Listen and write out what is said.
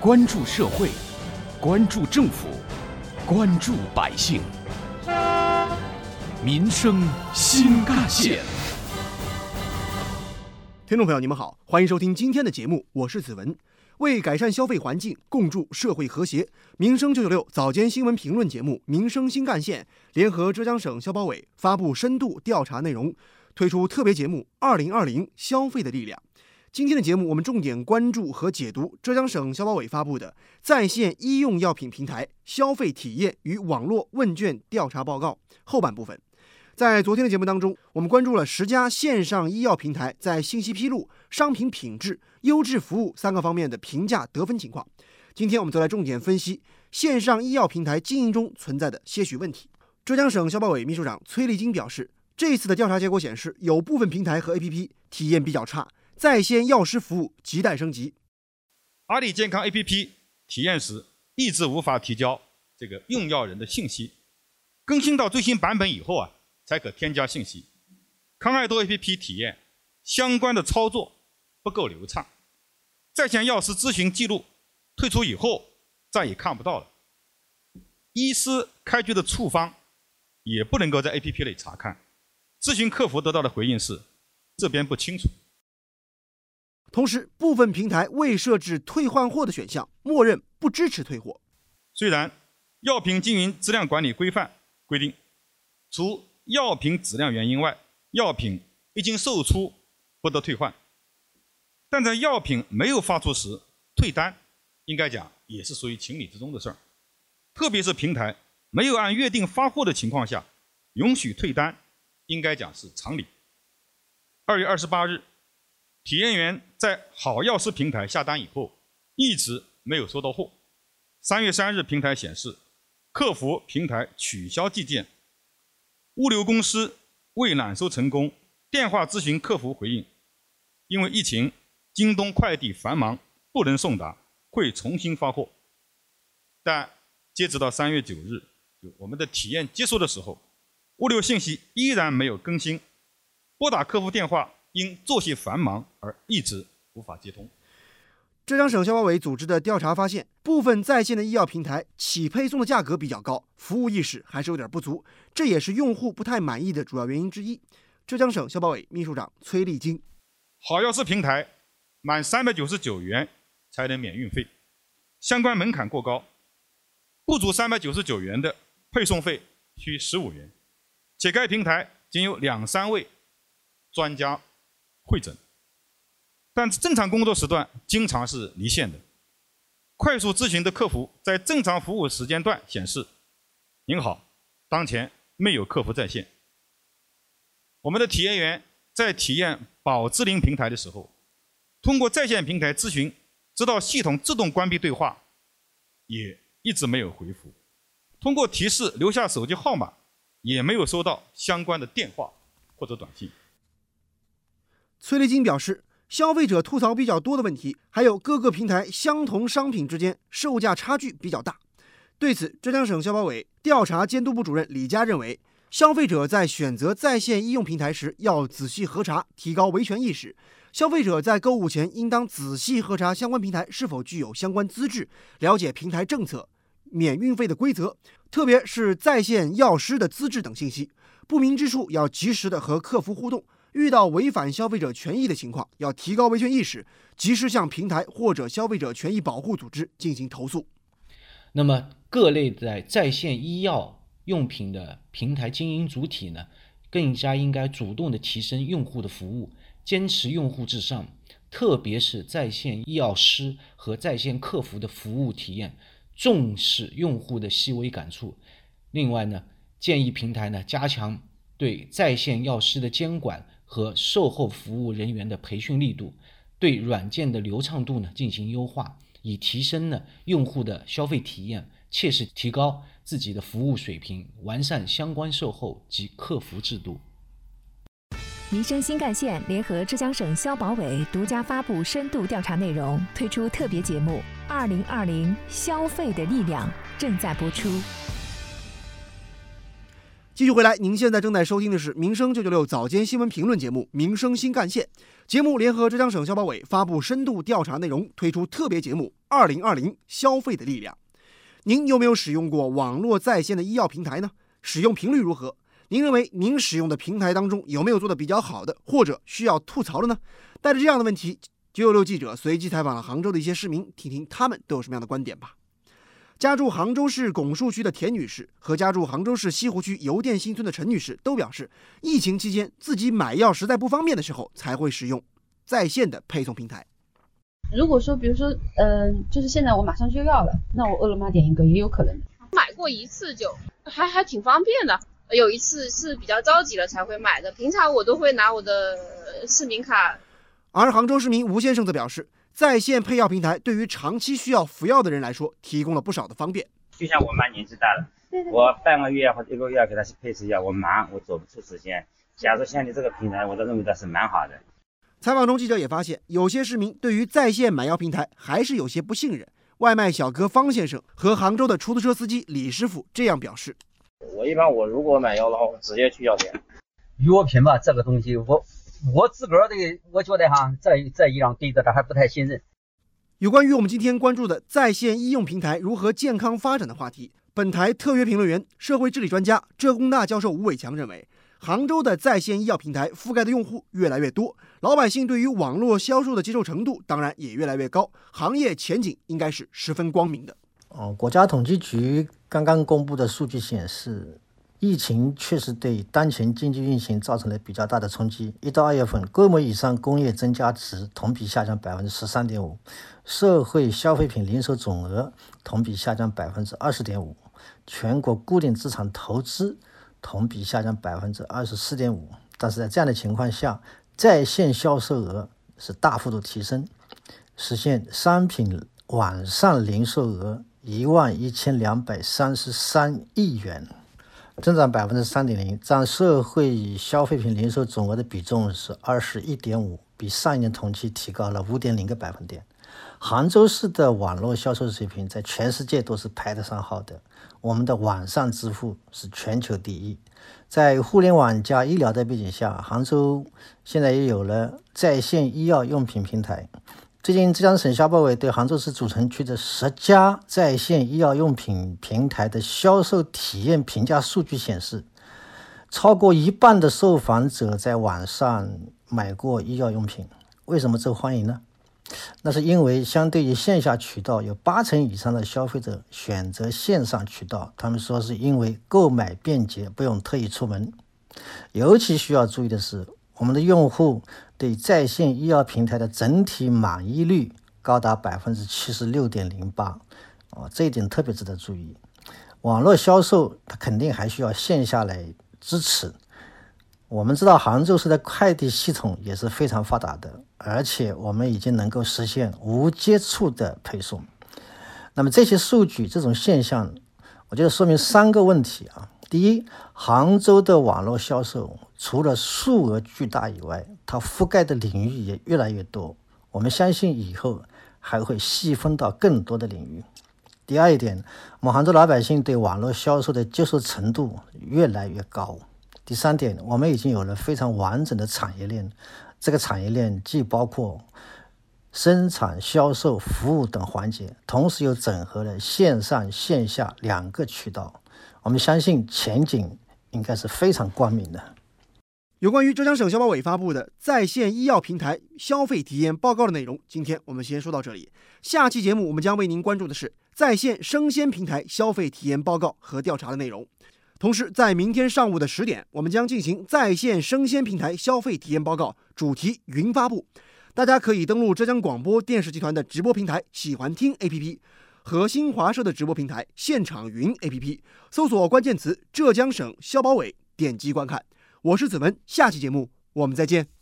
关注社会，关注政府，关注百姓，民生新干线。听众朋友，你们好，欢迎收听今天的节目，我是子文。为改善消费环境，共筑社会和谐，民生九九六早间新闻评论节目《民生新干线》联合浙江省消保委发布深度调查内容，推出特别节目《二零二零消费的力量》。今天的节目，我们重点关注和解读浙江省消保委发布的在线医用药品平台消费体验与网络问卷调查报告后半部分。在昨天的节目当中，我们关注了十家线上医药平台在信息披露、商品品质、优质服务三个方面的评价得分情况。今天我们则来重点分析线上医药平台经营中存在的些许问题。浙江省消保委秘书长崔立晶表示，这次的调查结果显示，有部分平台和 APP 体验比较差，在线药师服务亟待升级。阿里健康 APP 体验时一直无法提交这个用药人的信息，更新到最新版本以后啊。才可添加信息。康爱多 APP 体验相关的操作不够流畅，在线药师咨询记录退出以后再也看不到了。医师开具的处方也不能够在 APP 内查看。咨询客服得到的回应是这边不清楚。同时，部分平台未设置退换货的选项，默认不支持退货。虽然药品经营质量管理规范规定，除药品质量原因外，药品一经售出不得退换。但在药品没有发出时退单，应该讲也是属于情理之中的事儿。特别是平台没有按约定发货的情况下，允许退单，应该讲是常理。二月二十八日，体验员在好药师平台下单以后，一直没有收到货。三月三日，平台显示客服平台取消寄件。物流公司未揽收成功，电话咨询客服回应，因为疫情，京东快递繁忙，不能送达，会重新发货。但截止到三月九日，我们的体验结束的时候，物流信息依然没有更新，拨打客服电话因作息繁忙而一直无法接通。浙江省消保委组织的调查发现，部分在线的医药平台起配送的价格比较高，服务意识还是有点不足，这也是用户不太满意的主要原因之一。浙江省消保委秘书长崔立金：好药师平台满三百九十九元才能免运费，相关门槛过高，不足三百九十九元的配送费需十五元，且该平台仅有两三位专家会诊。但正常工作时段经常是离线的。快速咨询的客服在正常服务时间段显示：“您好，当前没有客服在线。”我们的体验员在体验保智灵平台的时候，通过在线平台咨询，直到系统自动关闭对话，也一直没有回复。通过提示留下手机号码，也没有收到相关的电话或者短信。崔立金表示。消费者吐槽比较多的问题，还有各个平台相同商品之间售价差距比较大。对此，浙江省消保委调查监督部主任李佳认为，消费者在选择在线医用平台时要仔细核查，提高维权意识。消费者在购物前应当仔细核查相关平台是否具有相关资质，了解平台政策、免运费的规则，特别是在线药师的资质等信息。不明之处要及时的和客服互动。遇到违反消费者权益的情况，要提高维权意识，及时向平台或者消费者权益保护组织进行投诉。那么，各类在在线医药用品的平台经营主体呢，更加应该主动的提升用户的服务，坚持用户至上，特别是在线医药师和在线客服的服务体验，重视用户的细微感触。另外呢，建议平台呢加强对在线药师的监管。和售后服务人员的培训力度，对软件的流畅度呢进行优化，以提升呢用户的消费体验，切实提高自己的服务水平，完善相关售后及客服制度。民生新干线联合浙江省消保委独家发布深度调查内容，推出特别节目《二零二零消费的力量》，正在播出。继续回来，您现在正在收听的是《民生九九六早间新闻评论节目》《民生新干线》。节目联合浙江省消保委发布深度调查内容，推出特别节目《二零二零消费的力量》。您有没有使用过网络在线的医药平台呢？使用频率如何？您认为您使用的平台当中有没有做的比较好的，或者需要吐槽的呢？带着这样的问题，九九六记者随机采访了杭州的一些市民，听听他们都有什么样的观点吧。家住杭州市拱墅区的田女士和家住杭州市西湖区邮电新村的陈女士都表示，疫情期间自己买药实在不方便的时候，才会使用在线的配送平台。如果说，比如说，嗯，就是现在我马上就要了，那我饿了么点一个也有可能。买过一次就还还挺方便的，有一次是比较着急了才会买的，平常我都会拿我的市民卡。而杭州市民吴先生则表示。在线配药平台对于长期需要服药的人来说，提供了不少的方便。就像我妈年纪大了，我半个月或者一个月给她去配次药，我忙，我走不出时间。假如像你这个平台，我都认为它是蛮好的。采访中，记者也发现，有些市民对于在线买药平台还是有些不信任。外卖小哥方先生和杭州的出租车司机李师傅这样表示：“我一般我如果买药的话，我直接去药店。药品吧，这个东西我。”我自个儿的，我觉得哈，这这一样对着他还不太信任。有关于我们今天关注的在线医用平台如何健康发展的话题，本台特约评论员、社会治理专家浙工大教授吴伟强认为，杭州的在线医药平台覆盖的用户越来越多，老百姓对于网络销售的接受程度当然也越来越高，行业前景应该是十分光明的。哦，国家统计局刚刚公布的数据显示。疫情确实对当前经济运行造成了比较大的冲击。一到二月份，规模以上工业增加值同比下降百分之十三点五，社会消费品零售总额同比下降百分之二十点五，全国固定资产投资同比下降百分之二十四点五。但是在这样的情况下，在线销售额是大幅度提升，实现商品网上零售额一万一千两百三十三亿元。增长百分之三点零，占社会消费品零售总额的比重是二十一点五，比上一年同期提高了五点零个百分点。杭州市的网络销售水平在全世界都是排得上号的，我们的网上支付是全球第一。在互联网加医疗的背景下，杭州现在也有了在线医药用品平台。最近，浙江省消保委对杭州市主城区的十家在线医药用品平台的销售体验评价数据显示，超过一半的受访者在网上买过医药用品。为什么受欢迎呢？那是因为相对于线下渠道，有八成以上的消费者选择线上渠道。他们说是因为购买便捷，不用特意出门。尤其需要注意的是。我们的用户对在线医药平台的整体满意率高达百分之七十六点零八，哦，这一点特别值得注意。网络销售它肯定还需要线下来支持。我们知道杭州市的快递系统也是非常发达的，而且我们已经能够实现无接触的配送。那么这些数据这种现象，我觉得说明三个问题啊。第一，杭州的网络销售除了数额巨大以外，它覆盖的领域也越来越多。我们相信以后还会细分到更多的领域。第二一点，我们杭州老百姓对网络销售的接受程度越来越高。第三点，我们已经有了非常完整的产业链，这个产业链既包括生产、销售、服务等环节，同时又整合了线上线下两个渠道。我们相信前景应该是非常光明的。有关于浙江省消保委发布的在线医药平台消费体验报告的内容，今天我们先说到这里。下期节目我们将为您关注的是在线生鲜平台消费体验报告和调查的内容。同时，在明天上午的十点，我们将进行在线生鲜平台消费体验报告主题云发布。大家可以登录浙江广播电视集团的直播平台“喜欢听 ”APP。和新华社的直播平台现场云 APP 搜索关键词“浙江省消保委”，点击观看。我是子文，下期节目我们再见。